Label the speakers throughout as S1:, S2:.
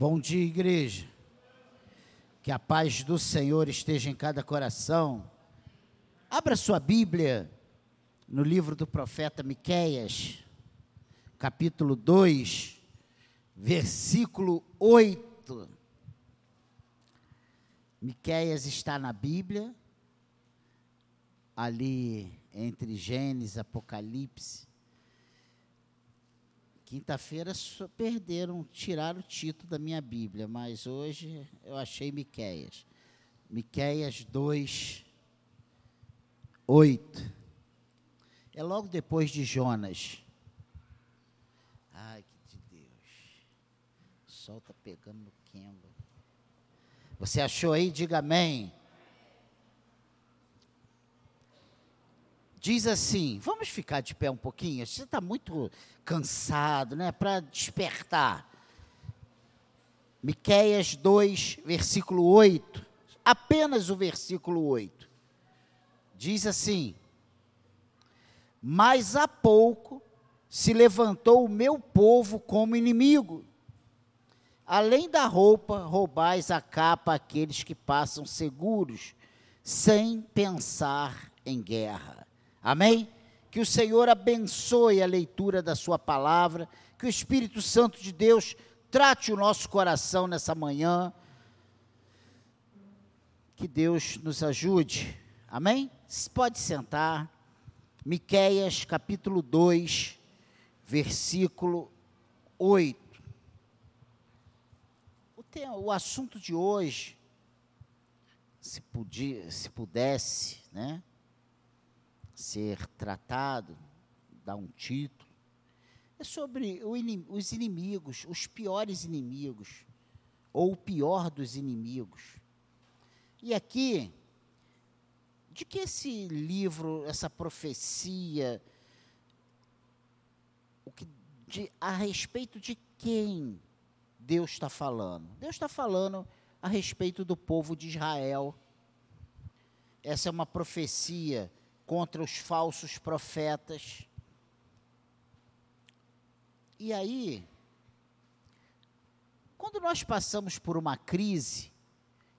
S1: Bom dia, igreja. Que a paz do Senhor esteja em cada coração. Abra sua Bíblia no livro do profeta Miqueias, capítulo 2, versículo 8. Miqueias está na Bíblia, ali entre Gênesis, Apocalipse. Quinta-feira perderam, tiraram o título da minha Bíblia, mas hoje eu achei Miqueias. Miqueias 2, 8. É logo depois de Jonas. Ai, que de Deus. O sol está pegando no quembo. Você achou aí? Diga amém. Diz assim: vamos ficar de pé um pouquinho? Você está muito cansado, né? Para despertar. Miquéias 2, versículo 8. Apenas o versículo 8. Diz assim: Mas há pouco se levantou o meu povo como inimigo. Além da roupa, roubais a capa àqueles que passam seguros, sem pensar em guerra. Amém? Que o Senhor abençoe a leitura da Sua palavra, que o Espírito Santo de Deus trate o nosso coração nessa manhã. Que Deus nos ajude. Amém? Pode sentar. Miqueias capítulo 2, versículo 8. O, tema, o assunto de hoje, se, podia, se pudesse, né? Ser tratado, dar um título, é sobre os inimigos, os piores inimigos, ou o pior dos inimigos. E aqui, de que esse livro, essa profecia, o que, de, a respeito de quem Deus está falando? Deus está falando a respeito do povo de Israel. Essa é uma profecia contra os falsos profetas. E aí, quando nós passamos por uma crise,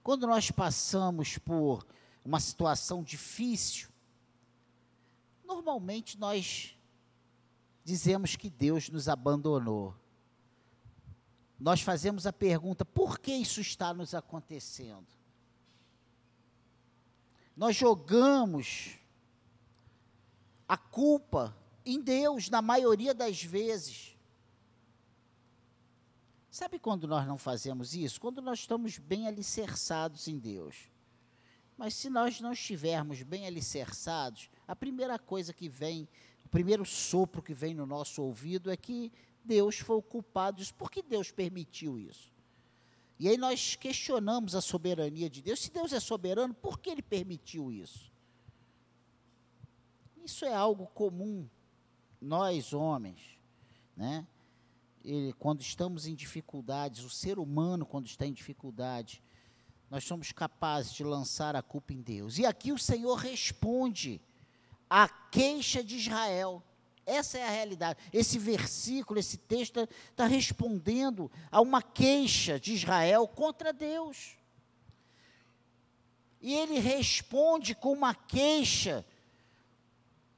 S1: quando nós passamos por uma situação difícil, normalmente nós dizemos que Deus nos abandonou. Nós fazemos a pergunta: por que isso está nos acontecendo? Nós jogamos a culpa em Deus, na maioria das vezes. Sabe quando nós não fazemos isso? Quando nós estamos bem alicerçados em Deus. Mas se nós não estivermos bem alicerçados, a primeira coisa que vem, o primeiro sopro que vem no nosso ouvido é que Deus foi o culpado disso. Por que Deus permitiu isso? E aí nós questionamos a soberania de Deus. Se Deus é soberano, por que ele permitiu isso? Isso é algo comum, nós homens, né? E quando estamos em dificuldades, o ser humano, quando está em dificuldade, nós somos capazes de lançar a culpa em Deus. E aqui o Senhor responde à queixa de Israel. Essa é a realidade. Esse versículo, esse texto, está respondendo a uma queixa de Israel contra Deus. E ele responde com uma queixa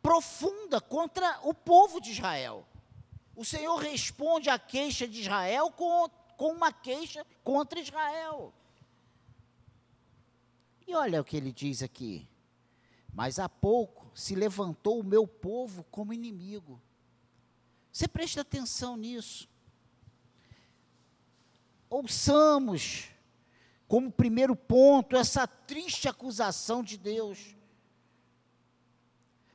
S1: profunda contra o povo de Israel. O Senhor responde à queixa de Israel com, com uma queixa contra Israel. E olha o que ele diz aqui. Mas há pouco se levantou o meu povo como inimigo. Você presta atenção nisso. Ouçamos, como primeiro ponto, essa triste acusação de Deus.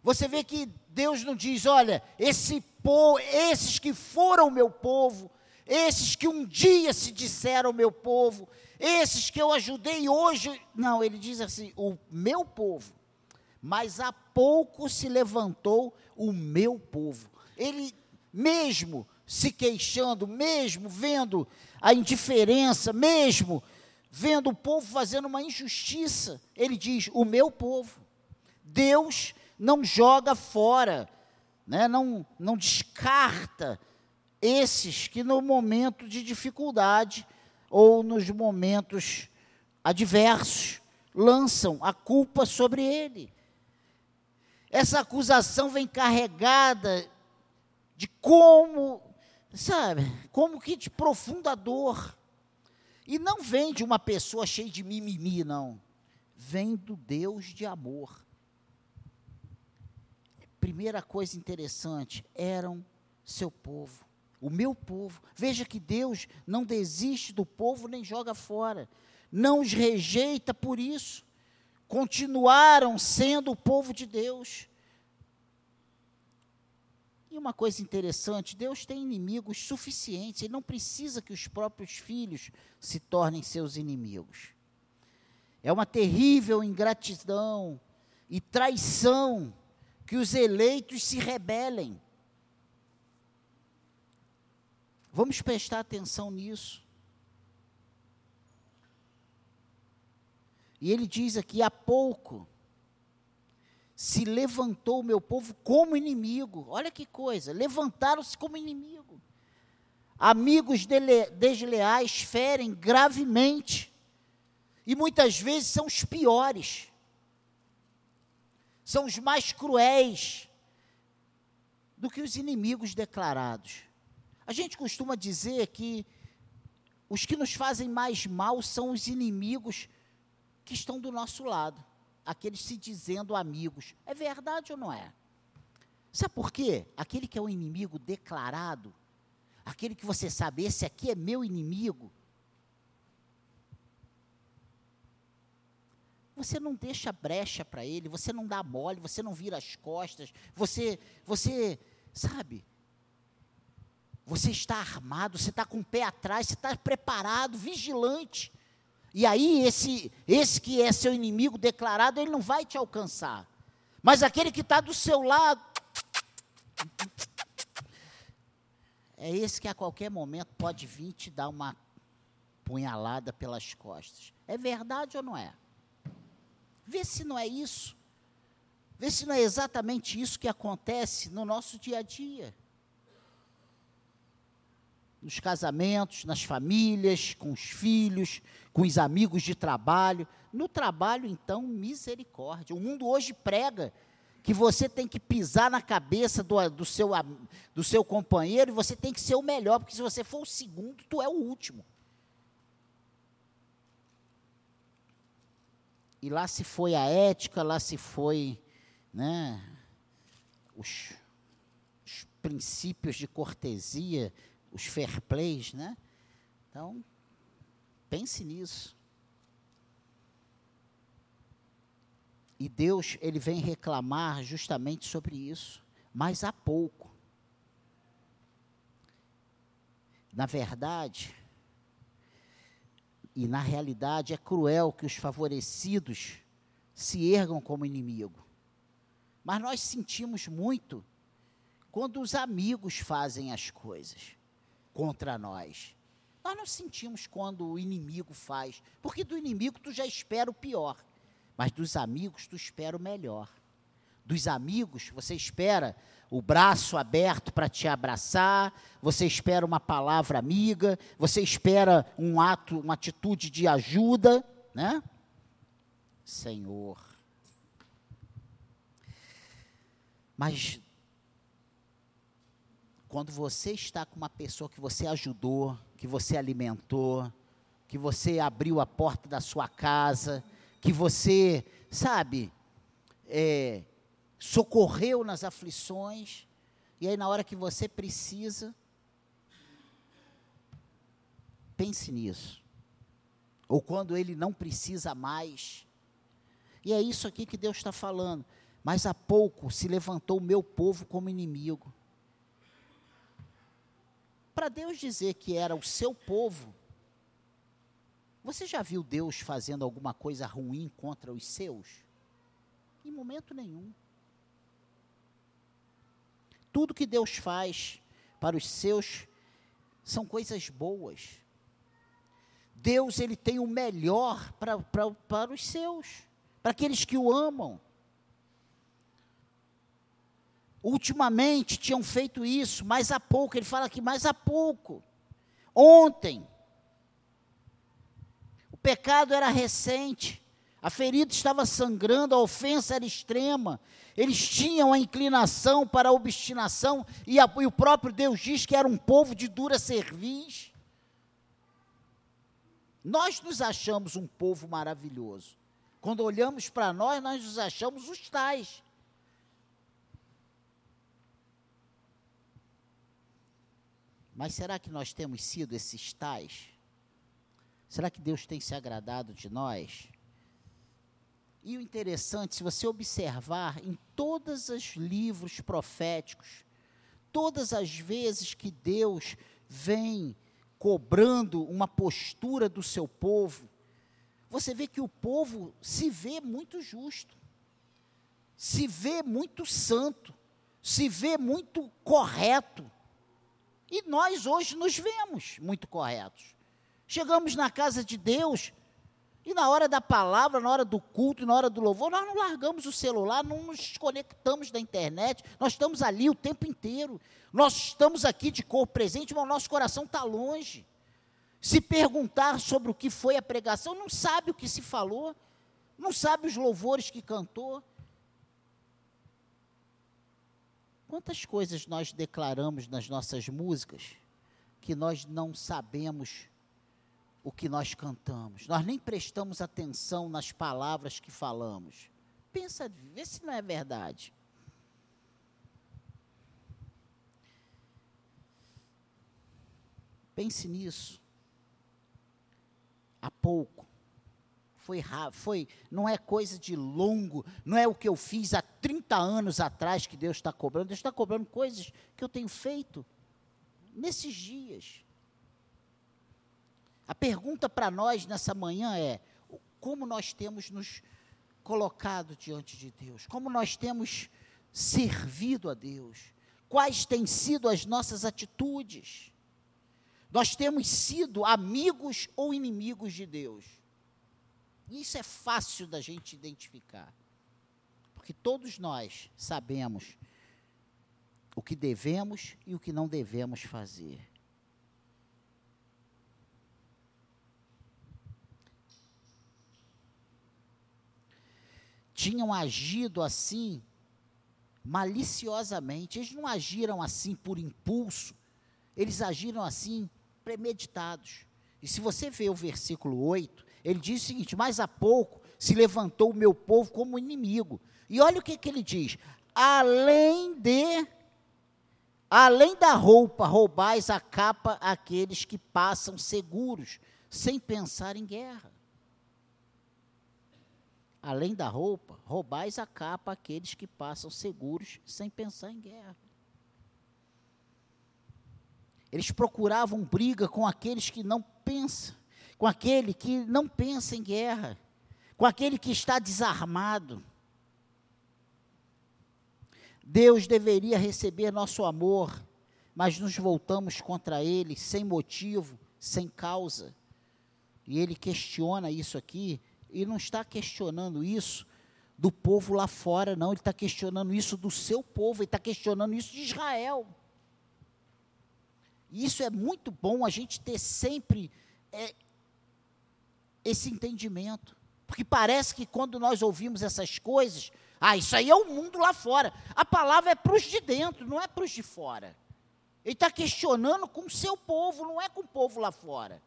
S1: Você vê que Deus não diz, olha, esse povo, esses que foram meu povo, esses que um dia se disseram meu povo, esses que eu ajudei hoje. Não, ele diz assim: o meu povo. Mas há pouco se levantou o meu povo. Ele mesmo se queixando, mesmo vendo a indiferença, mesmo vendo o povo fazendo uma injustiça, ele diz: o meu povo. Deus não joga fora, né? não, não descarta esses que no momento de dificuldade ou nos momentos adversos, lançam a culpa sobre ele. Essa acusação vem carregada de como, sabe, como que de profunda dor. E não vem de uma pessoa cheia de mimimi, não. Vem do Deus de amor. Primeira coisa interessante, eram seu povo, o meu povo. Veja que Deus não desiste do povo nem joga fora. Não os rejeita por isso. Continuaram sendo o povo de Deus. E uma coisa interessante, Deus tem inimigos suficientes, Ele não precisa que os próprios filhos se tornem seus inimigos. É uma terrível ingratidão e traição que os eleitos se rebelem. Vamos prestar atenção nisso. E ele diz aqui: há pouco se levantou o meu povo como inimigo. Olha que coisa, levantaram-se como inimigo. Amigos desleais ferem gravemente. E muitas vezes são os piores. São os mais cruéis do que os inimigos declarados. A gente costuma dizer que os que nos fazem mais mal são os inimigos que estão do nosso lado aqueles se dizendo amigos. É verdade ou não é? Sabe por quê? Aquele que é o inimigo declarado, aquele que você sabe, esse aqui é meu inimigo. Você não deixa brecha para ele, você não dá mole, você não vira as costas, você, você, sabe? Você está armado, você está com o pé atrás, você está preparado, vigilante. E aí, esse, esse que é seu inimigo declarado, ele não vai te alcançar. Mas aquele que está do seu lado, é esse que a qualquer momento pode vir te dar uma punhalada pelas costas. É verdade ou não é? Vê se não é isso. Vê se não é exatamente isso que acontece no nosso dia a dia nos casamentos, nas famílias, com os filhos, com os amigos de trabalho. No trabalho, então, misericórdia. O mundo hoje prega que você tem que pisar na cabeça do, do, seu, do seu companheiro e você tem que ser o melhor, porque se você for o segundo, tu é o último. E lá se foi a ética, lá se foi né, os, os princípios de cortesia, os fair plays, né? Então, pense nisso. E Deus, ele vem reclamar justamente sobre isso, mas há pouco. Na verdade, e na realidade, é cruel que os favorecidos se ergam como inimigo. Mas nós sentimos muito quando os amigos fazem as coisas contra nós. Nós não sentimos quando o inimigo faz, porque do inimigo tu já espera o pior, mas dos amigos tu espera o melhor. Dos amigos você espera o braço aberto para te abraçar, você espera uma palavra amiga, você espera um ato, uma atitude de ajuda, né? Senhor. Mas quando você está com uma pessoa que você ajudou, que você alimentou, que você abriu a porta da sua casa, que você, sabe, é, socorreu nas aflições, e aí na hora que você precisa, pense nisso. Ou quando ele não precisa mais. E é isso aqui que Deus está falando. Mas há pouco se levantou o meu povo como inimigo. Para Deus dizer que era o seu povo, você já viu Deus fazendo alguma coisa ruim contra os seus? Em momento nenhum. Tudo que Deus faz para os seus são coisas boas. Deus ele tem o melhor para, para, para os seus, para aqueles que o amam. Ultimamente tinham feito isso, mas há pouco, ele fala aqui, mais há pouco. Ontem, pecado era recente, a ferida estava sangrando, a ofensa era extrema, eles tinham a inclinação para a obstinação, e, a, e o próprio Deus diz que era um povo de dura cerviz. Nós nos achamos um povo maravilhoso. Quando olhamos para nós, nós nos achamos os tais. Mas será que nós temos sido esses tais? Será que Deus tem se agradado de nós? E o interessante, se você observar em todos os livros proféticos, todas as vezes que Deus vem cobrando uma postura do seu povo, você vê que o povo se vê muito justo, se vê muito santo, se vê muito correto. E nós hoje nos vemos muito corretos. Chegamos na casa de Deus e na hora da palavra, na hora do culto, na hora do louvor, nós não largamos o celular, não nos desconectamos da internet, nós estamos ali o tempo inteiro. Nós estamos aqui de corpo presente, mas o nosso coração está longe. Se perguntar sobre o que foi a pregação, não sabe o que se falou, não sabe os louvores que cantou. Quantas coisas nós declaramos nas nossas músicas que nós não sabemos o que nós cantamos. Nós nem prestamos atenção nas palavras que falamos. Pensa, vê se não é verdade. Pense nisso. Há pouco. Foi foi, não é coisa de longo, não é o que eu fiz há 30 anos atrás que Deus está cobrando. Deus está cobrando coisas que eu tenho feito nesses dias. A pergunta para nós nessa manhã é: como nós temos nos colocado diante de Deus? Como nós temos servido a Deus? Quais têm sido as nossas atitudes? Nós temos sido amigos ou inimigos de Deus? Isso é fácil da gente identificar. Porque todos nós sabemos o que devemos e o que não devemos fazer. Tinham agido assim maliciosamente. Eles não agiram assim por impulso, eles agiram assim premeditados. E se você vê o versículo 8, ele diz o seguinte: Mas há pouco se levantou o meu povo como inimigo. E olha o que, que ele diz: além de, além da roupa, roubais a capa àqueles que passam seguros, sem pensar em guerra além da roupa, roubais a capa àqueles que passam seguros sem pensar em guerra. Eles procuravam briga com aqueles que não pensam, com aquele que não pensa em guerra, com aquele que está desarmado. Deus deveria receber nosso amor, mas nos voltamos contra ele sem motivo, sem causa. E ele questiona isso aqui e não está questionando isso do povo lá fora, não. Ele está questionando isso do seu povo, ele está questionando isso de Israel. E isso é muito bom a gente ter sempre é, esse entendimento. Porque parece que quando nós ouvimos essas coisas, ah, isso aí é o mundo lá fora. A palavra é para os de dentro, não é para os de fora. Ele está questionando com o seu povo, não é com o povo lá fora.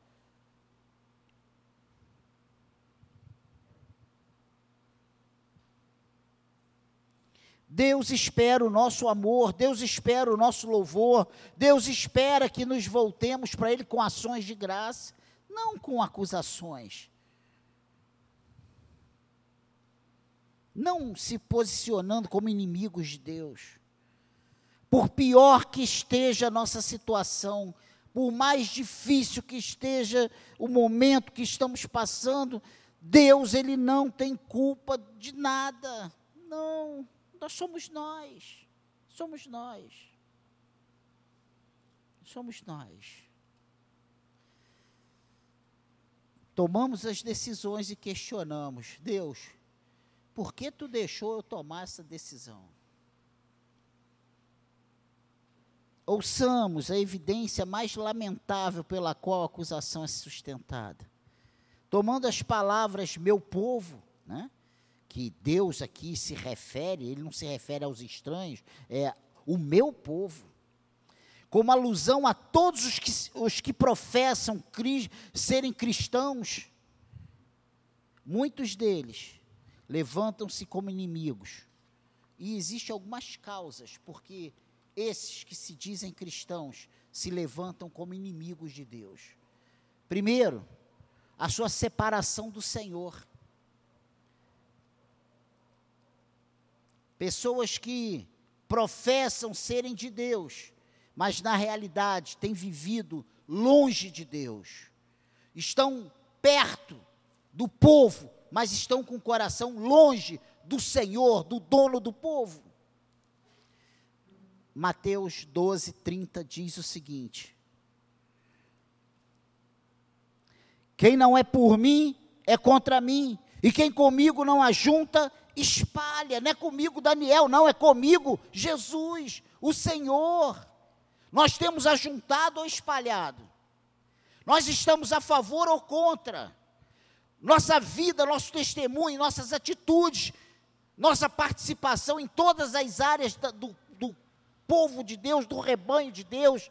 S1: Deus espera o nosso amor, Deus espera o nosso louvor, Deus espera que nos voltemos para Ele com ações de graça, não com acusações. Não se posicionando como inimigos de Deus. Por pior que esteja a nossa situação, por mais difícil que esteja o momento que estamos passando, Deus, Ele não tem culpa de nada. Não. Nós somos nós. Somos nós. Somos nós. Tomamos as decisões e questionamos: Deus, por que tu deixou eu tomar essa decisão? Ouçamos a evidência mais lamentável pela qual a acusação é sustentada. tomando as palavras meu povo, né? Que Deus aqui se refere, ele não se refere aos estranhos, é o meu povo, como alusão a todos os que, os que professam serem cristãos, muitos deles levantam-se como inimigos. E existem algumas causas, porque esses que se dizem cristãos se levantam como inimigos de Deus. Primeiro, a sua separação do Senhor. Pessoas que professam serem de Deus, mas na realidade têm vivido longe de Deus. Estão perto do povo, mas estão com o coração longe do Senhor, do dono do povo. Mateus 12, 30 diz o seguinte: Quem não é por mim, é contra mim, e quem comigo não ajunta, espalha. Não é comigo Daniel, não, é comigo Jesus, o Senhor. Nós temos ajuntado ou espalhado. Nós estamos a favor ou contra. Nossa vida, nosso testemunho, nossas atitudes, nossa participação em todas as áreas do, do povo de Deus, do rebanho de Deus,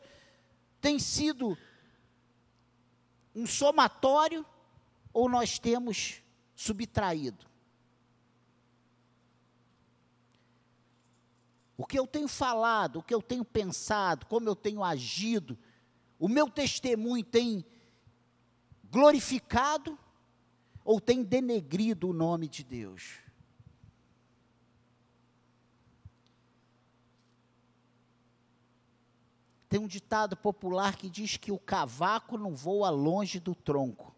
S1: tem sido um somatório ou nós temos subtraído? O que eu tenho falado, o que eu tenho pensado, como eu tenho agido, o meu testemunho tem glorificado ou tem denegrido o nome de Deus? Tem um ditado popular que diz que o cavaco não voa longe do tronco.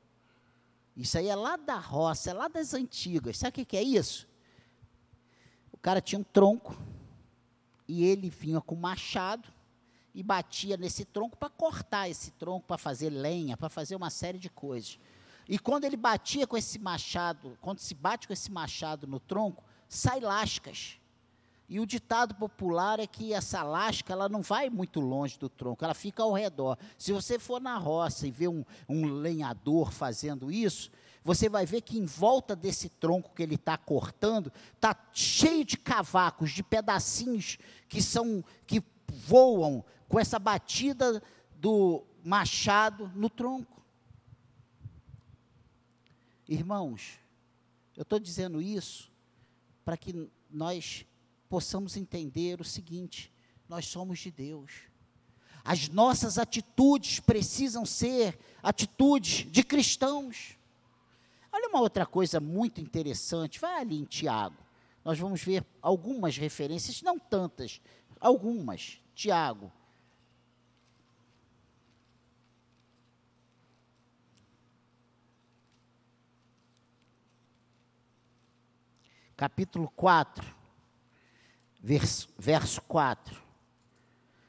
S1: Isso aí é lá da roça, é lá das antigas. Sabe o que, é isso? O cara tinha um tronco, e ele vinha com machado e batia nesse tronco para cortar esse tronco, para fazer lenha, para fazer uma série de coisas. E quando ele batia com esse machado, quando se bate com esse machado no tronco, sai lascas. E o ditado popular é que essa lasca ela não vai muito longe do tronco, ela fica ao redor. Se você for na roça e ver um, um lenhador fazendo isso, você vai ver que em volta desse tronco que ele está cortando, está cheio de cavacos, de pedacinhos que são que voam com essa batida do machado no tronco. Irmãos, eu estou dizendo isso para que nós possamos entender o seguinte: nós somos de Deus. As nossas atitudes precisam ser atitudes de cristãos. Olha uma outra coisa muito interessante, vai ali em Tiago. Nós vamos ver algumas referências, não tantas, algumas. Tiago. Capítulo 4, verso, verso 4.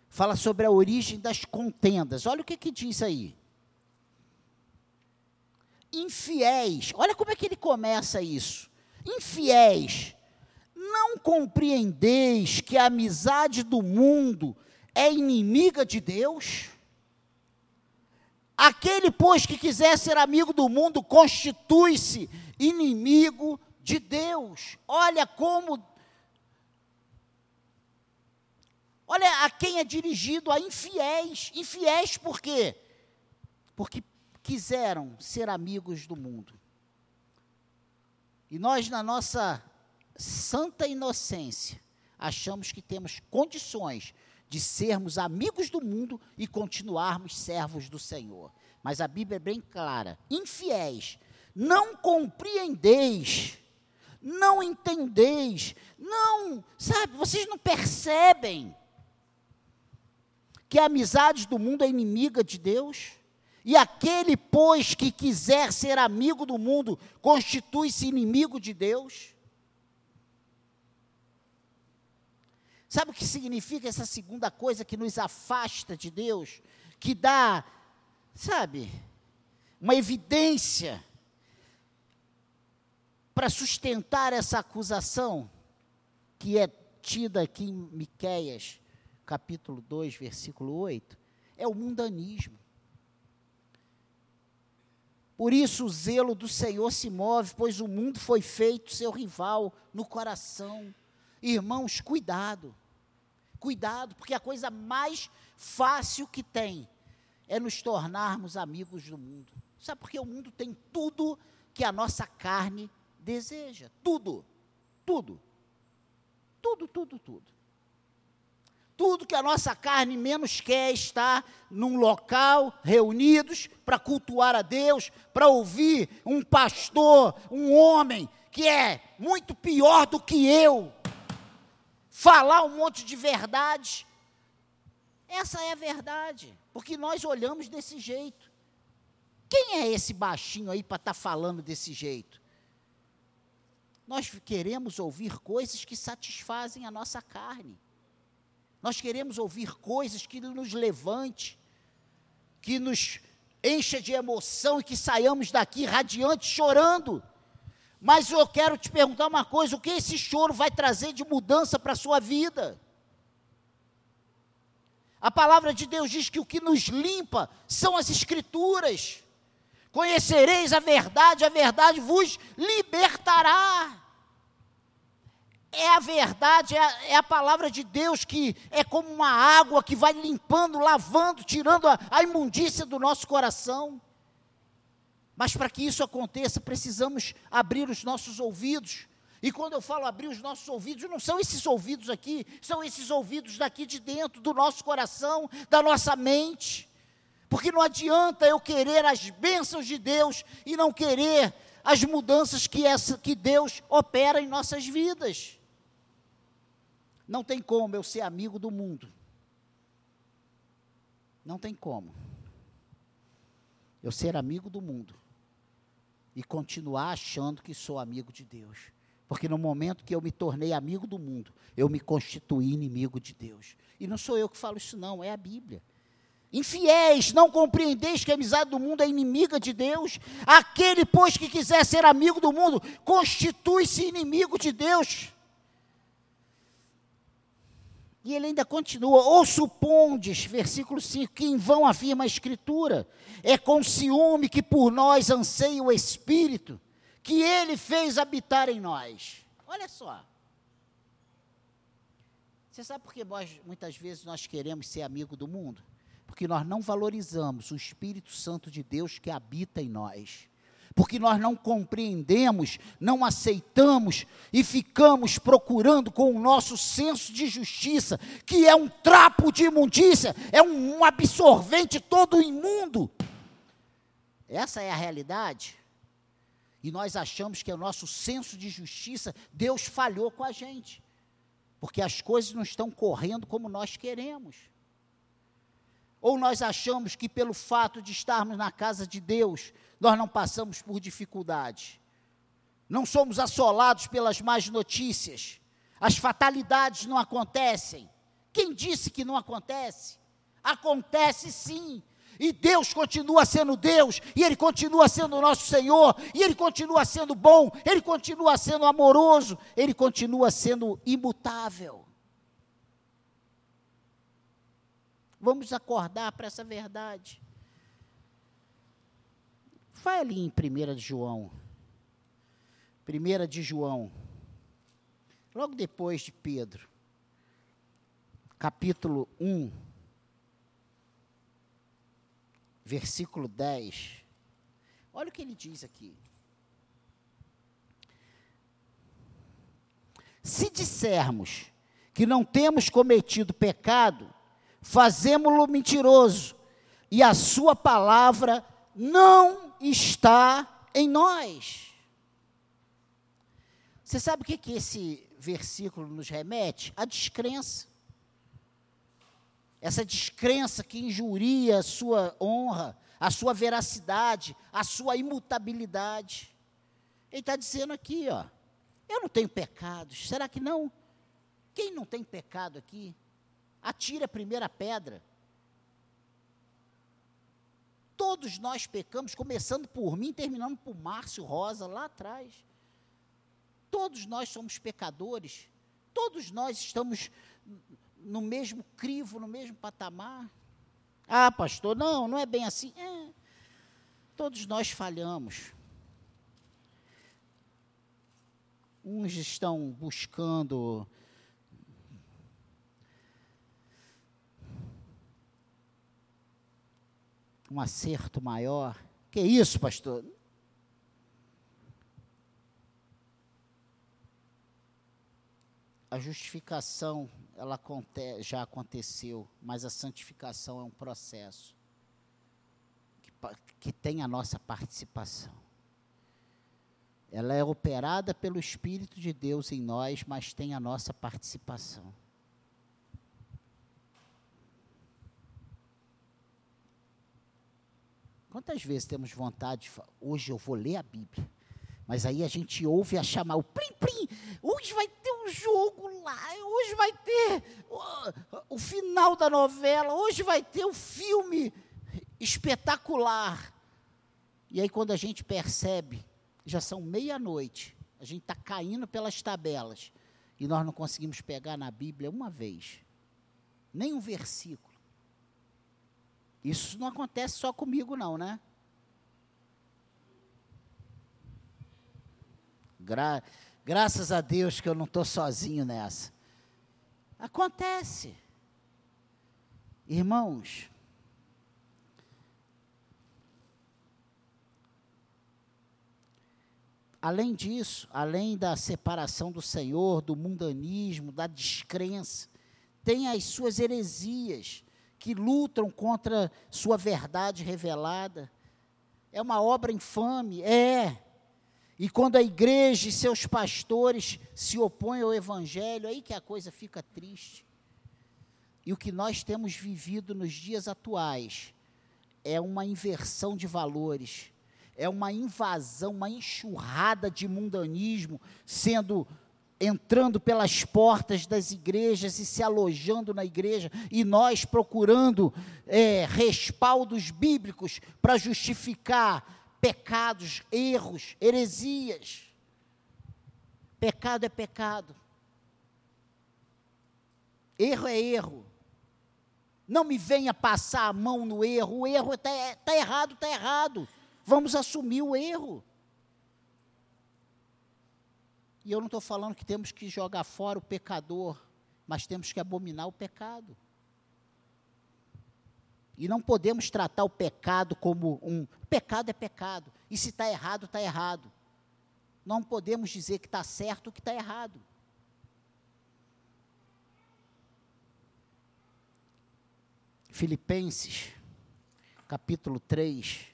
S1: Fala sobre a origem das contendas. Olha o que, que diz aí infiéis. Olha como é que ele começa isso. Infiéis, não compreendeis que a amizade do mundo é inimiga de Deus? Aquele, pois, que quiser ser amigo do mundo, constitui-se inimigo de Deus. Olha como. Olha a quem é dirigido a infiéis. Infiéis por quê? Porque quiseram ser amigos do mundo. E nós, na nossa santa inocência, achamos que temos condições de sermos amigos do mundo e continuarmos servos do Senhor. Mas a Bíblia é bem clara: infiéis, não compreendeis, não entendeis, não, sabe, vocês não percebem que a amizade do mundo é inimiga de Deus? E aquele, pois, que quiser ser amigo do mundo, constitui-se inimigo de Deus. Sabe o que significa essa segunda coisa que nos afasta de Deus? Que dá, sabe, uma evidência para sustentar essa acusação que é tida aqui em Miqueias, capítulo 2, versículo 8, é o mundanismo. Por isso o zelo do Senhor se move, pois o mundo foi feito seu rival no coração. Irmãos, cuidado. Cuidado, porque a coisa mais fácil que tem é nos tornarmos amigos do mundo. Sabe porque o mundo tem tudo que a nossa carne deseja. Tudo. Tudo. Tudo, tudo, tudo. Tudo que a nossa carne menos quer estar num local, reunidos, para cultuar a Deus, para ouvir um pastor, um homem que é muito pior do que eu, falar um monte de verdade. Essa é a verdade, porque nós olhamos desse jeito. Quem é esse baixinho aí para estar tá falando desse jeito? Nós queremos ouvir coisas que satisfazem a nossa carne. Nós queremos ouvir coisas que nos levante, que nos encha de emoção e que saiamos daqui radiantes chorando. Mas eu quero te perguntar uma coisa: o que esse choro vai trazer de mudança para a sua vida? A palavra de Deus diz que o que nos limpa são as Escrituras. Conhecereis a verdade, a verdade vos libertará é a verdade, é a, é a, palavra de Deus que é como uma água que vai limpando, lavando, tirando a, a imundícia do nosso coração. Mas para que isso aconteça, precisamos abrir os nossos ouvidos. E quando eu falo abrir os nossos ouvidos, não são esses ouvidos aqui, são esses ouvidos daqui de dentro, do nosso coração, da nossa mente. Porque não adianta eu querer as bênçãos de Deus e não querer as mudanças que, essa, que Deus opera em nossas vidas. Não tem como eu ser amigo do mundo. Não tem como. Eu ser amigo do mundo e continuar achando que sou amigo de Deus. Porque no momento que eu me tornei amigo do mundo, eu me constituí inimigo de Deus. E não sou eu que falo isso, não, é a Bíblia. Infiéis, não compreendeis que a amizade do mundo é inimiga de Deus? Aquele, pois, que quiser ser amigo do mundo, constitui-se inimigo de Deus. E ele ainda continua, ou supondes, versículo 5, que em vão afirma a Escritura, é com ciúme que por nós anseia o Espírito, que ele fez habitar em nós. Olha só. Você sabe por que nós, muitas vezes nós queremos ser amigo do mundo? Porque nós não valorizamos o Espírito Santo de Deus que habita em nós porque nós não compreendemos, não aceitamos e ficamos procurando com o nosso senso de justiça, que é um trapo de imundícia, é um, absorvente todo imundo. Essa é a realidade. E nós achamos que é o nosso senso de justiça, Deus falhou com a gente, porque as coisas não estão correndo como nós queremos. Ou nós achamos que pelo fato de estarmos na casa de Deus, nós não passamos por dificuldade. Não somos assolados pelas más notícias. As fatalidades não acontecem. Quem disse que não acontece? Acontece sim. E Deus continua sendo Deus, e Ele continua sendo nosso Senhor, e Ele continua sendo bom, Ele continua sendo amoroso, Ele continua sendo imutável. Vamos acordar para essa verdade. Vai ali em 1 de João. 1 de João. Logo depois de Pedro. Capítulo 1. Versículo 10. Olha o que ele diz aqui. Se dissermos que não temos cometido pecado, fazemo-lo mentiroso, e a sua palavra não está em nós. Você sabe o que, que esse versículo nos remete? A descrença. Essa descrença que injuria a sua honra, a sua veracidade, a sua imutabilidade. Ele está dizendo aqui, ó, eu não tenho pecados. Será que não? Quem não tem pecado aqui? Atire a primeira pedra. Todos nós pecamos, começando por mim, terminando por Márcio Rosa lá atrás. Todos nós somos pecadores. Todos nós estamos no mesmo crivo, no mesmo patamar. Ah, pastor, não, não é bem assim. É. Todos nós falhamos. Uns estão buscando um acerto maior. Que isso, pastor? A justificação, ela já aconteceu, mas a santificação é um processo que, que tem a nossa participação. Ela é operada pelo Espírito de Deus em nós, mas tem a nossa participação. Quantas vezes temos vontade, de, hoje eu vou ler a Bíblia, mas aí a gente ouve a chamar o plim plim, hoje vai ter um jogo lá, hoje vai ter o, o final da novela, hoje vai ter o um filme espetacular. E aí quando a gente percebe, já são meia-noite, a gente está caindo pelas tabelas, e nós não conseguimos pegar na Bíblia uma vez, nem um versículo. Isso não acontece só comigo, não, né? Gra graças a Deus que eu não estou sozinho nessa. Acontece. Irmãos, além disso, além da separação do Senhor, do mundanismo, da descrença, tem as suas heresias que lutam contra sua verdade revelada. É uma obra infame, é. E quando a igreja e seus pastores se opõem ao evangelho, aí que a coisa fica triste. E o que nós temos vivido nos dias atuais é uma inversão de valores, é uma invasão, uma enxurrada de mundanismo sendo entrando pelas portas das igrejas e se alojando na igreja, e nós procurando é, respaldos bíblicos para justificar pecados, erros, heresias. Pecado é pecado. Erro é erro. Não me venha passar a mão no erro. O erro está tá errado, está errado. Vamos assumir o erro. E eu não estou falando que temos que jogar fora o pecador, mas temos que abominar o pecado. E não podemos tratar o pecado como um. Pecado é pecado. E se está errado, está errado. Não podemos dizer que está certo ou que está errado. Filipenses, capítulo 3,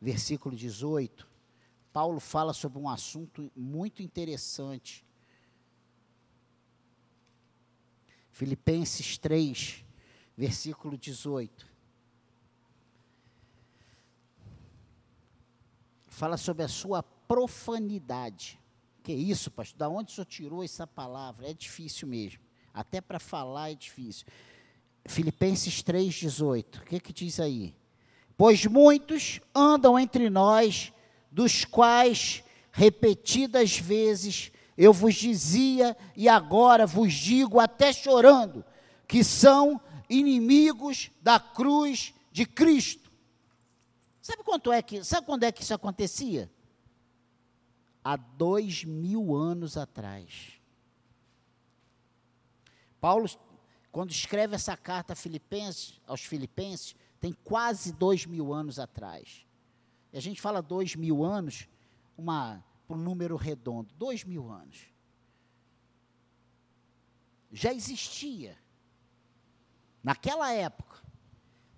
S1: versículo 18. Paulo fala sobre um assunto muito interessante. Filipenses 3, versículo 18. Fala sobre a sua profanidade. Que isso, pastor? Da onde o senhor tirou essa palavra? É difícil mesmo. Até para falar é difícil. Filipenses 3,18. O que, que diz aí? Pois muitos andam entre nós dos quais repetidas vezes eu vos dizia e agora vos digo, até chorando, que são inimigos da cruz de Cristo. Sabe quanto é que? Sabe quando é que isso acontecia? Há dois mil anos atrás. Paulo, quando escreve essa carta Filipenses, aos Filipenses, tem quase dois mil anos atrás. A gente fala dois mil anos, uma, um número redondo, dois mil anos. Já existia, naquela época,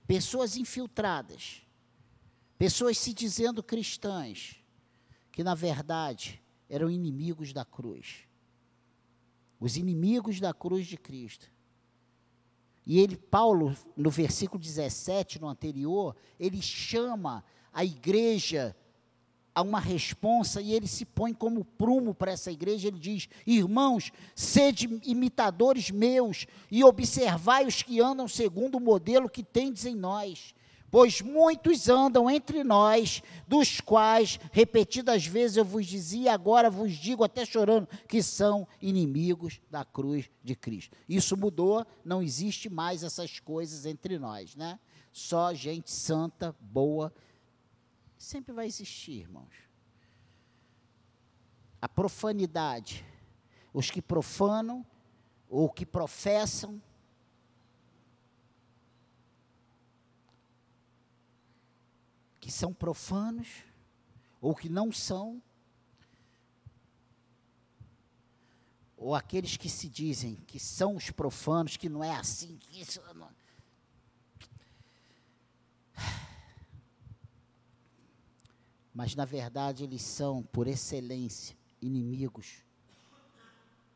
S1: pessoas infiltradas, pessoas se dizendo cristãs, que na verdade eram inimigos da cruz. Os inimigos da cruz de Cristo. E ele, Paulo, no versículo 17, no anterior, ele chama a igreja a uma responsa e ele se põe como prumo para essa igreja. Ele diz: Irmãos, sede imitadores meus e observai os que andam segundo o modelo que tendes em nós. Pois muitos andam entre nós, dos quais, repetidas vezes eu vos dizia, agora vos digo até chorando, que são inimigos da cruz de Cristo. Isso mudou, não existe mais essas coisas entre nós, né? Só gente santa, boa, Sempre vai existir, irmãos. A profanidade. Os que profanam ou que professam que são profanos ou que não são, ou aqueles que se dizem que são os profanos, que não é assim, que isso não... Mas na verdade eles são, por excelência, inimigos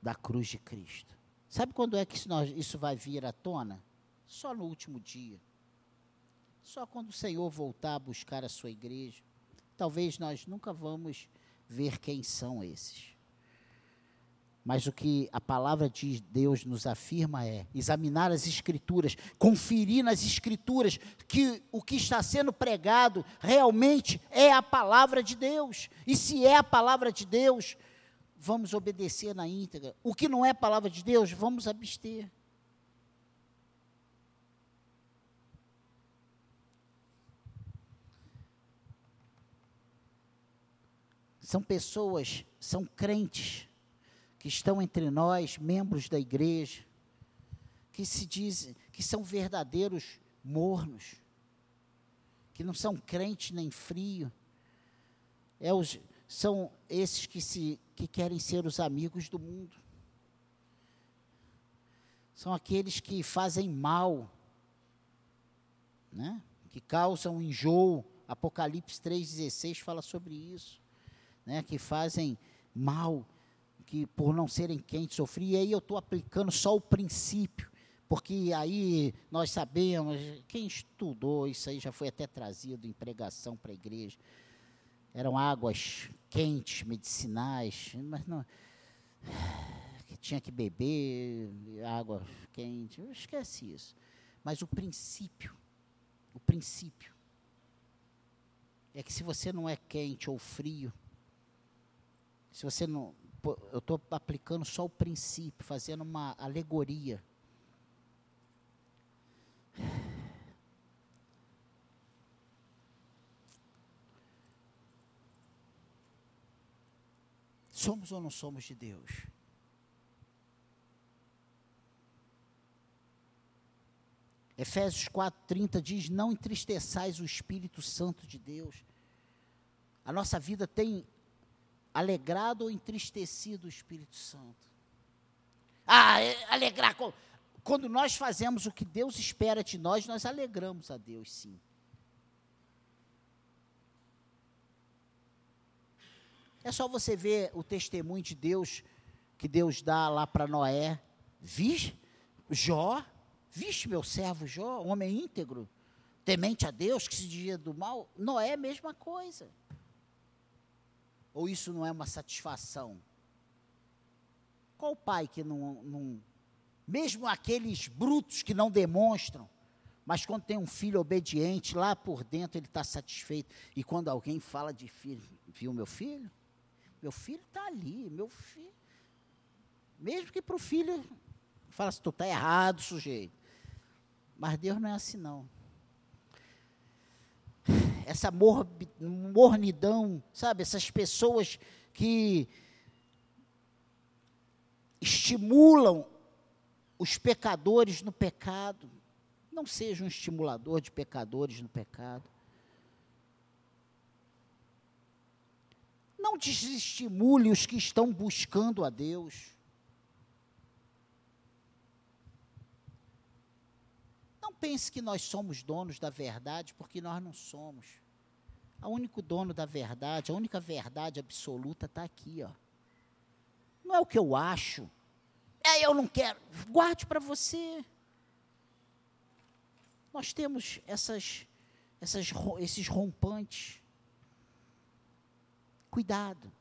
S1: da cruz de Cristo. Sabe quando é que isso, nós, isso vai vir à tona? Só no último dia. Só quando o Senhor voltar a buscar a sua igreja. Talvez nós nunca vamos ver quem são esses. Mas o que a palavra de Deus nos afirma é examinar as Escrituras, conferir nas Escrituras que o que está sendo pregado realmente é a palavra de Deus. E se é a palavra de Deus, vamos obedecer na íntegra. O que não é palavra de Deus, vamos abster. São pessoas, são crentes que estão entre nós, membros da igreja, que se dizem que são verdadeiros mornos, que não são crentes nem frio. É os, são esses que, se, que querem ser os amigos do mundo. São aqueles que fazem mal, né? que causam enjoo. Apocalipse 3,16 fala sobre isso né, que fazem mal, que por não serem quentes sofrem. E aí eu estou aplicando só o princípio, porque aí nós sabemos, quem estudou isso aí já foi até trazido em pregação para a igreja. Eram águas quentes, medicinais, mas não que tinha que beber água quente. Esquece isso. Mas o princípio, o princípio é que se você não é quente ou frio, se você não. Eu estou aplicando só o princípio, fazendo uma alegoria. Somos ou não somos de Deus? Efésios 4,30 diz: Não entristeçais o Espírito Santo de Deus. A nossa vida tem alegrado ou entristecido o Espírito Santo? Ah, é, alegrar. Quando nós fazemos o que Deus espera de nós, nós alegramos a Deus, sim. É só você ver o testemunho de Deus que Deus dá lá para Noé. Vixe, Jó, vixe meu servo Jó, homem íntegro, temente a Deus, que se dizia do mal. Noé, mesma coisa. Ou isso não é uma satisfação? Qual pai que não, não. Mesmo aqueles brutos que não demonstram, mas quando tem um filho obediente, lá por dentro ele está satisfeito. E quando alguém fala de filho, viu meu filho? Meu filho está ali, meu filho. Mesmo que para o filho, fala assim, tu está errado, sujeito. Mas Deus não é assim não essa mornidão, sabe? Essas pessoas que estimulam os pecadores no pecado. Não seja um estimulador de pecadores no pecado. Não desestimule os que estão buscando a Deus. Pense que nós somos donos da verdade, porque nós não somos. O único dono da verdade, a única verdade absoluta está aqui, ó. Não é o que eu acho. É, eu não quero. Guarde para você. Nós temos essas, essas, esses rompantes. Cuidado.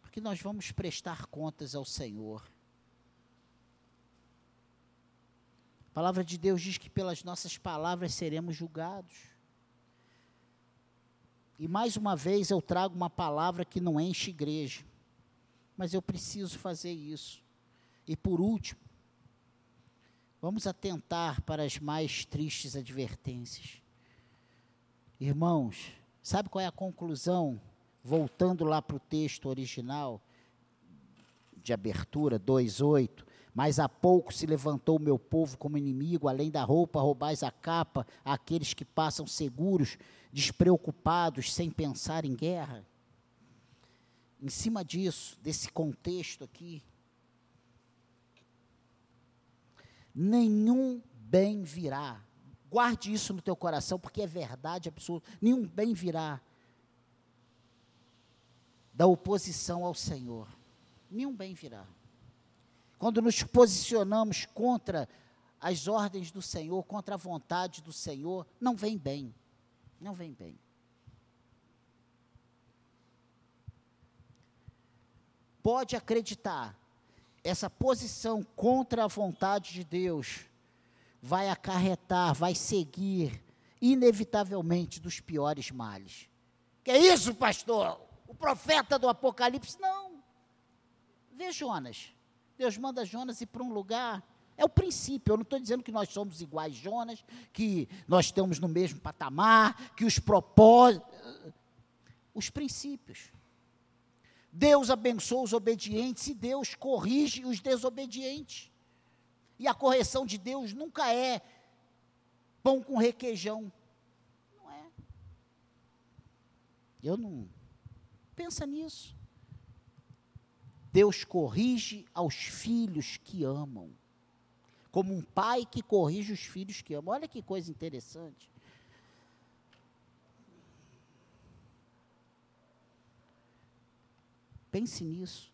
S1: Porque nós vamos prestar contas ao Senhor. A palavra de Deus diz que pelas nossas palavras seremos julgados. E mais uma vez eu trago uma palavra que não enche igreja, mas eu preciso fazer isso. E por último, vamos atentar para as mais tristes advertências. Irmãos, sabe qual é a conclusão? Voltando lá para o texto original de abertura 2:8, mas há pouco se levantou o meu povo como inimigo, além da roupa, roubais a capa àqueles que passam seguros, despreocupados, sem pensar em guerra. Em cima disso, desse contexto aqui, nenhum bem virá. Guarde isso no teu coração, porque é verdade absoluta. Nenhum bem virá da oposição ao Senhor. Nenhum bem virá. Quando nos posicionamos contra as ordens do Senhor, contra a vontade do Senhor, não vem bem. Não vem bem. Pode acreditar, essa posição contra a vontade de Deus vai acarretar, vai seguir, inevitavelmente, dos piores males. Que isso, pastor? O profeta do Apocalipse? Não. Vê Jonas. Deus manda Jonas ir para um lugar. É o princípio. Eu não estou dizendo que nós somos iguais Jonas, que nós estamos no mesmo patamar, que os propósitos. Os princípios. Deus abençoa os obedientes e Deus corrige os desobedientes. E a correção de Deus nunca é pão com requeijão. Não é. Eu não. Pensa nisso. Deus corrige aos filhos que amam. Como um pai que corrige os filhos que amam. Olha que coisa interessante. Pense nisso.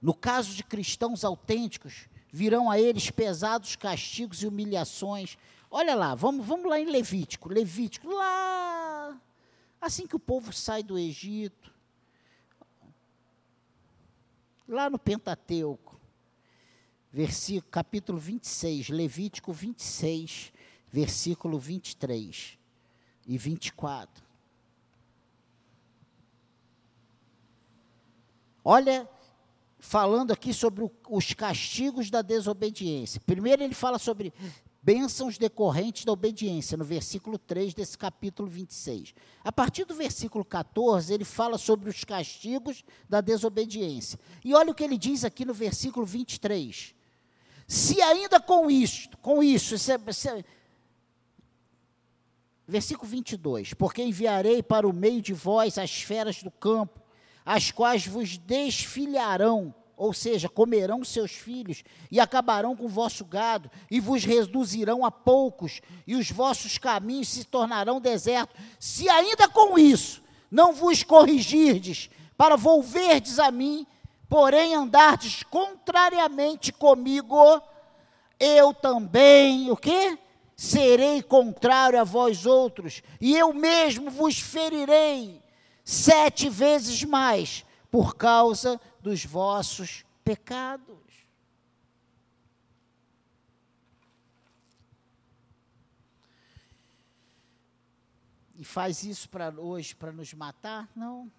S1: No caso de cristãos autênticos, virão a eles pesados castigos e humilhações. Olha lá, vamos, vamos lá em Levítico. Levítico, lá. Assim que o povo sai do Egito, lá no Pentateuco, versículo, capítulo 26, Levítico 26, versículo 23 e 24. Olha, falando aqui sobre os castigos da desobediência. Primeiro ele fala sobre bênçãos decorrentes da obediência, no versículo 3 desse capítulo 26. A partir do versículo 14, ele fala sobre os castigos da desobediência. E olha o que ele diz aqui no versículo 23. Se ainda com isto, com isso, se, se, versículo 22, porque enviarei para o meio de vós as feras do campo, as quais vos desfilharão ou seja, comerão seus filhos e acabarão com o vosso gado e vos reduzirão a poucos e os vossos caminhos se tornarão desertos. Se ainda com isso não vos corrigirdes para volverdes a mim, porém andardes contrariamente comigo, eu também, o quê? Serei contrário a vós outros, e eu mesmo vos ferirei sete vezes mais por causa dos vossos pecados. E faz isso para hoje para nos matar? Não.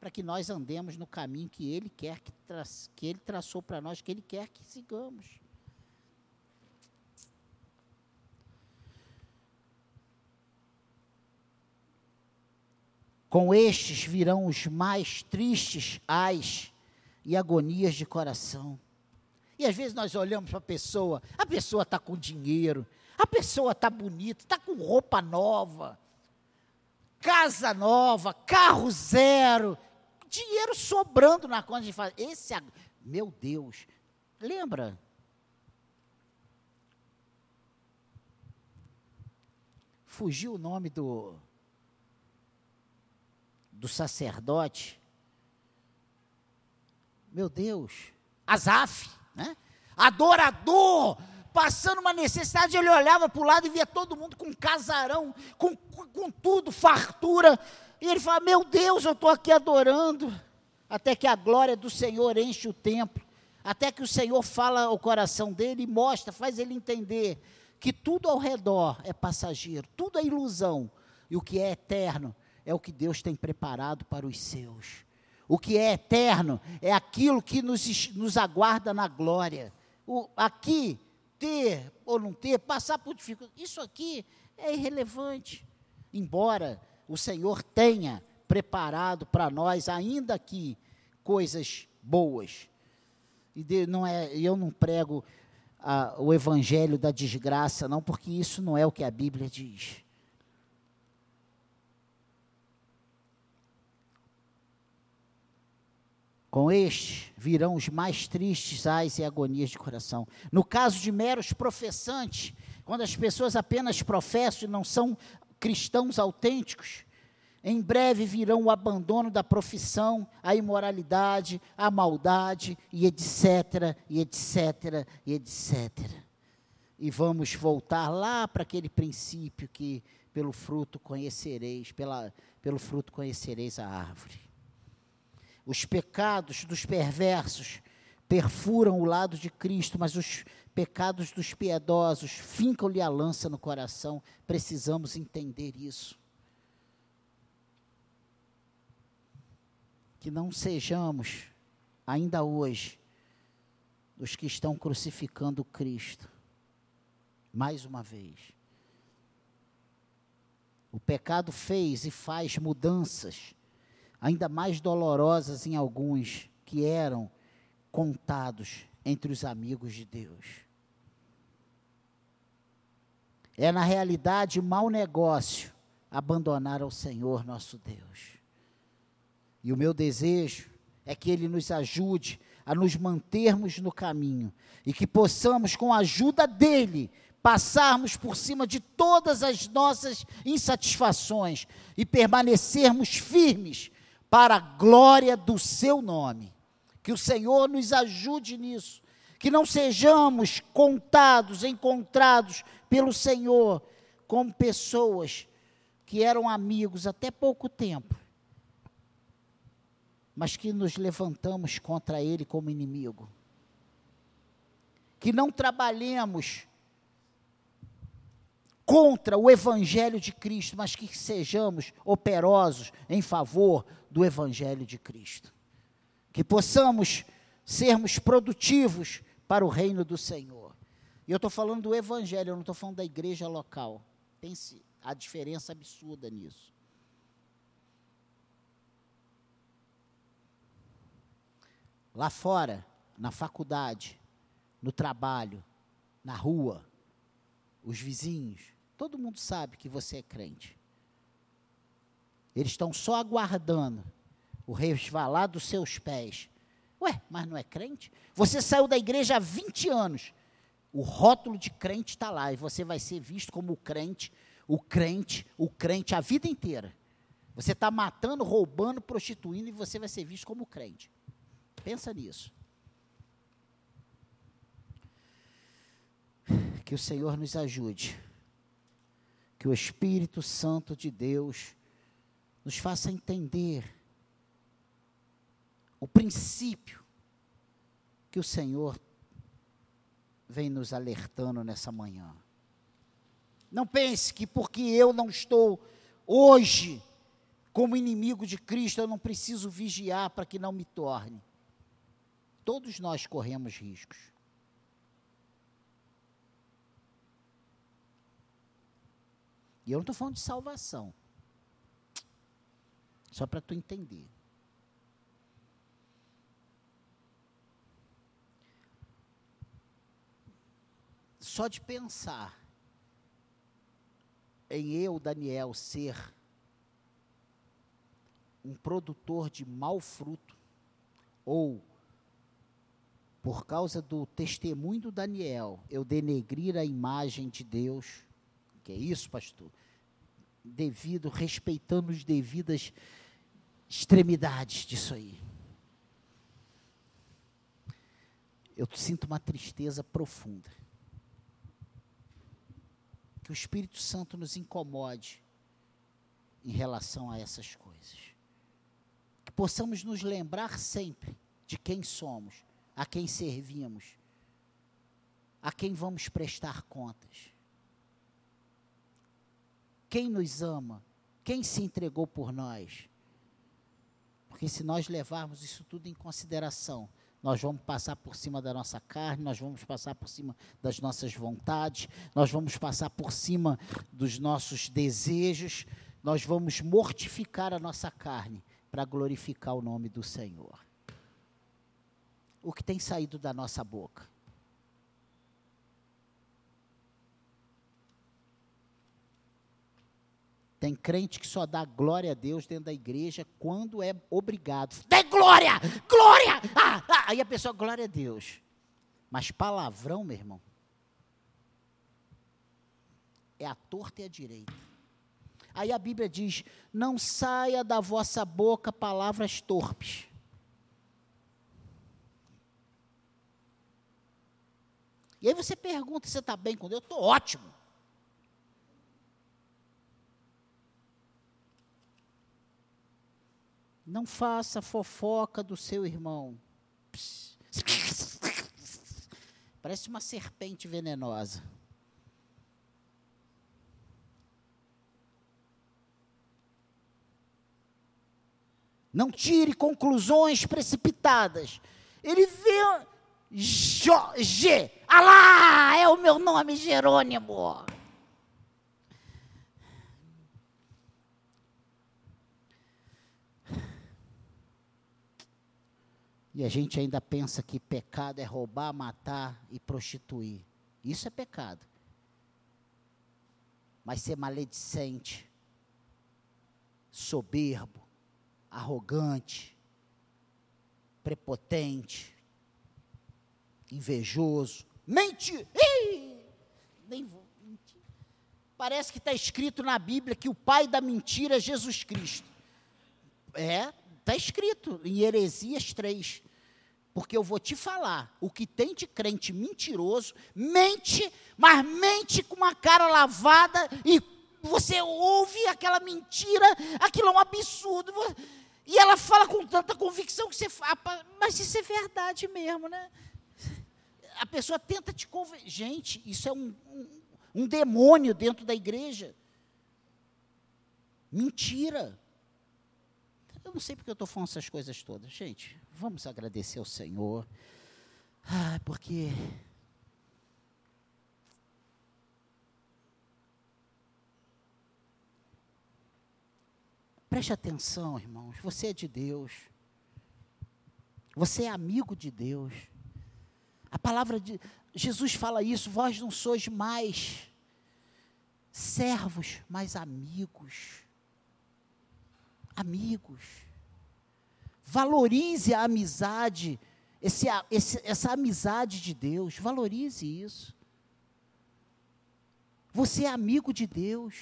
S1: Para que nós andemos no caminho que Ele quer que, tra que Ele traçou para nós, que Ele quer que sigamos. Com estes virão os mais tristes ais e agonias de coração. E às vezes nós olhamos para a pessoa, a pessoa está com dinheiro, a pessoa está bonita, está com roupa nova, casa nova, carro zero, dinheiro sobrando na conta de fazer. Esse, meu Deus, lembra? Fugiu o nome do do sacerdote. Meu Deus, Azaf, né? Adorador, passando uma necessidade, ele olhava para o lado e via todo mundo com casarão, com, com tudo, fartura. E ele fala: Meu Deus, eu estou aqui adorando. Até que a glória do Senhor enche o templo. Até que o Senhor fala ao coração dele e mostra, faz ele entender que tudo ao redor é passageiro, tudo é ilusão. E o que é eterno é o que Deus tem preparado para os seus. O que é eterno é aquilo que nos, nos aguarda na glória. O, aqui ter ou não ter, passar por dificuldade, isso aqui é irrelevante. Embora o Senhor tenha preparado para nós, ainda aqui, coisas boas. E de, não é, eu não prego a, o evangelho da desgraça, não, porque isso não é o que a Bíblia diz. Com este virão os mais tristes ais e agonias de coração. No caso de meros professantes, quando as pessoas apenas professam e não são cristãos autênticos, em breve virão o abandono da profissão, a imoralidade, a maldade, e etc, e etc, e etc. E vamos voltar lá para aquele princípio que pelo fruto conhecereis, pela, pelo fruto conhecereis a árvore. Os pecados dos perversos perfuram o lado de Cristo, mas os pecados dos piedosos fincam-lhe a lança no coração. Precisamos entender isso. que não sejamos, ainda hoje, os que estão crucificando Cristo. Mais uma vez. O pecado fez e faz mudanças, ainda mais dolorosas em alguns que eram contados entre os amigos de Deus. É, na realidade, mau negócio abandonar ao Senhor nosso Deus. E o meu desejo é que Ele nos ajude a nos mantermos no caminho e que possamos, com a ajuda dEle, passarmos por cima de todas as nossas insatisfações e permanecermos firmes para a glória do Seu nome. Que o Senhor nos ajude nisso. Que não sejamos contados, encontrados pelo Senhor como pessoas que eram amigos até pouco tempo mas que nos levantamos contra ele como inimigo. Que não trabalhemos contra o evangelho de Cristo, mas que sejamos operosos em favor do evangelho de Cristo. Que possamos sermos produtivos para o reino do Senhor. E eu estou falando do evangelho, eu não estou falando da igreja local. Pense a diferença absurda nisso. lá fora, na faculdade, no trabalho, na rua, os vizinhos, todo mundo sabe que você é crente. Eles estão só aguardando o resvalar dos seus pés. Ué, mas não é crente? Você saiu da igreja há 20 anos. O rótulo de crente está lá e você vai ser visto como o crente, o crente, o crente a vida inteira. Você está matando, roubando, prostituindo e você vai ser visto como crente. Pensa nisso. Que o Senhor nos ajude. Que o Espírito Santo de Deus nos faça entender o princípio que o Senhor vem nos alertando nessa manhã. Não pense que porque eu não estou hoje como inimigo de Cristo, eu não preciso vigiar para que não me torne. Todos nós corremos riscos. E eu não estou falando de salvação. Só para tu entender. Só de pensar em eu, Daniel, ser um produtor de mau fruto, ou por causa do testemunho do Daniel, eu denegrir a imagem de Deus. Que é isso, pastor? Devido, respeitando as devidas extremidades disso aí. Eu sinto uma tristeza profunda. Que o Espírito Santo nos incomode em relação a essas coisas. Que possamos nos lembrar sempre de quem somos a quem servimos, a quem vamos prestar contas. Quem nos ama, quem se entregou por nós. Porque se nós levarmos isso tudo em consideração, nós vamos passar por cima da nossa carne, nós vamos passar por cima das nossas vontades, nós vamos passar por cima dos nossos desejos, nós vamos mortificar a nossa carne para glorificar o nome do Senhor. O que tem saído da nossa boca? Tem crente que só dá glória a Deus dentro da igreja quando é obrigado. Dê glória! Glória! Ah, ah. Aí a pessoa, glória a Deus. Mas palavrão, meu irmão, é a torta e a direita. Aí a Bíblia diz: não saia da vossa boca palavras torpes. E aí você pergunta: você está bem com Deus? Eu estou ótimo. Não faça fofoca do seu irmão. Parece uma serpente venenosa. Não tire conclusões precipitadas. Ele vê G. Alá, é o meu nome, Jerônimo. E a gente ainda pensa que pecado é roubar, matar e prostituir. Isso é pecado. Mas ser maledicente, soberbo, arrogante, prepotente, invejoso, mente. Nem vou mentir. Parece que está escrito na Bíblia que o pai da mentira é Jesus Cristo. É, Está escrito em Heresias 3. Porque eu vou te falar, o que tem de crente mentiroso, mente, mas mente com uma cara lavada e você ouve aquela mentira, aquilo é um absurdo. E ela fala com tanta convicção que você fala, mas isso é verdade mesmo, né? A pessoa tenta te convencer. Gente, isso é um, um, um demônio dentro da igreja. Mentira. Não sei porque eu estou falando essas coisas todas. Gente, vamos agradecer ao Senhor. Ah, porque. Preste atenção, irmãos. Você é de Deus. Você é amigo de Deus. A palavra de Jesus fala isso. Vós não sois mais servos, mas amigos amigos. Valorize a amizade, esse, esse, essa amizade de Deus, valorize isso. Você é amigo de Deus.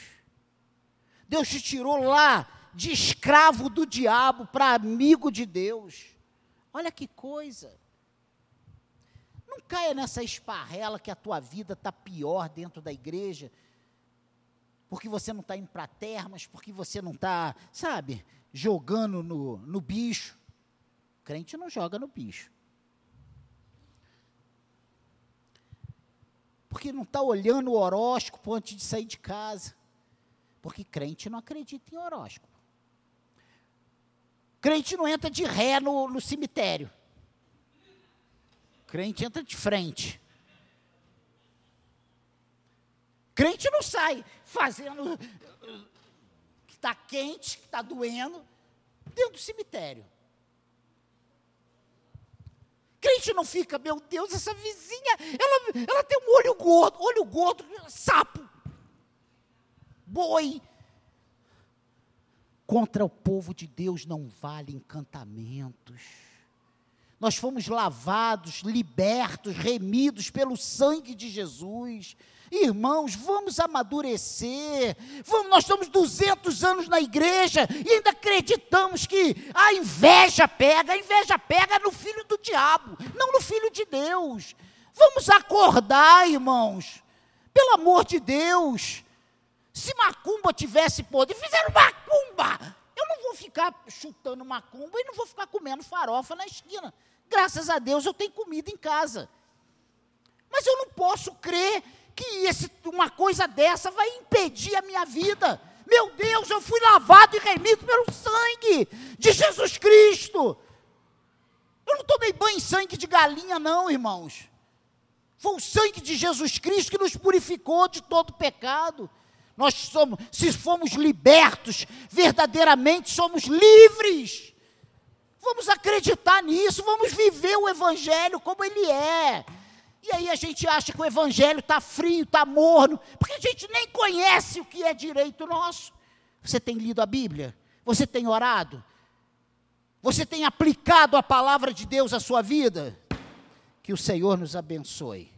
S1: Deus te tirou lá de escravo do diabo para amigo de Deus. Olha que coisa. Não caia nessa esparrela que a tua vida está pior dentro da igreja porque você não está indo para termas, porque você não está, sabe, jogando no, no bicho. Crente não joga no bicho. Porque não está olhando o horóscopo antes de sair de casa. Porque crente não acredita em horóscopo. Crente não entra de ré no, no cemitério. Crente entra de frente. Crente não sai fazendo que está quente, que está doendo, dentro do cemitério. Crente não fica, meu Deus, essa vizinha, ela, ela tem um olho gordo, olho gordo, sapo, boi. Contra o povo de Deus não vale encantamentos. Nós fomos lavados, libertos, remidos pelo sangue de Jesus. Irmãos, vamos amadurecer. Vamos, nós estamos 200 anos na igreja e ainda acreditamos que a inveja pega. A inveja pega no filho do diabo, não no filho de Deus. Vamos acordar, irmãos. Pelo amor de Deus. Se macumba tivesse poder, fizeram macumba. Eu não vou ficar chutando macumba e não vou ficar comendo farofa na esquina. Graças a Deus eu tenho comida em casa. Mas eu não posso crer que esse, uma coisa dessa vai impedir a minha vida. Meu Deus, eu fui lavado e remido pelo sangue de Jesus Cristo. Eu não tomei banho em sangue de galinha, não, irmãos. Foi o sangue de Jesus Cristo que nos purificou de todo pecado. Nós somos, se fomos libertos, verdadeiramente somos livres. Vamos acreditar nisso, vamos viver o Evangelho como ele é. E aí a gente acha que o Evangelho está frio, está morno, porque a gente nem conhece o que é direito nosso. Você tem lido a Bíblia? Você tem orado? Você tem aplicado a palavra de Deus à sua vida? Que o Senhor nos abençoe.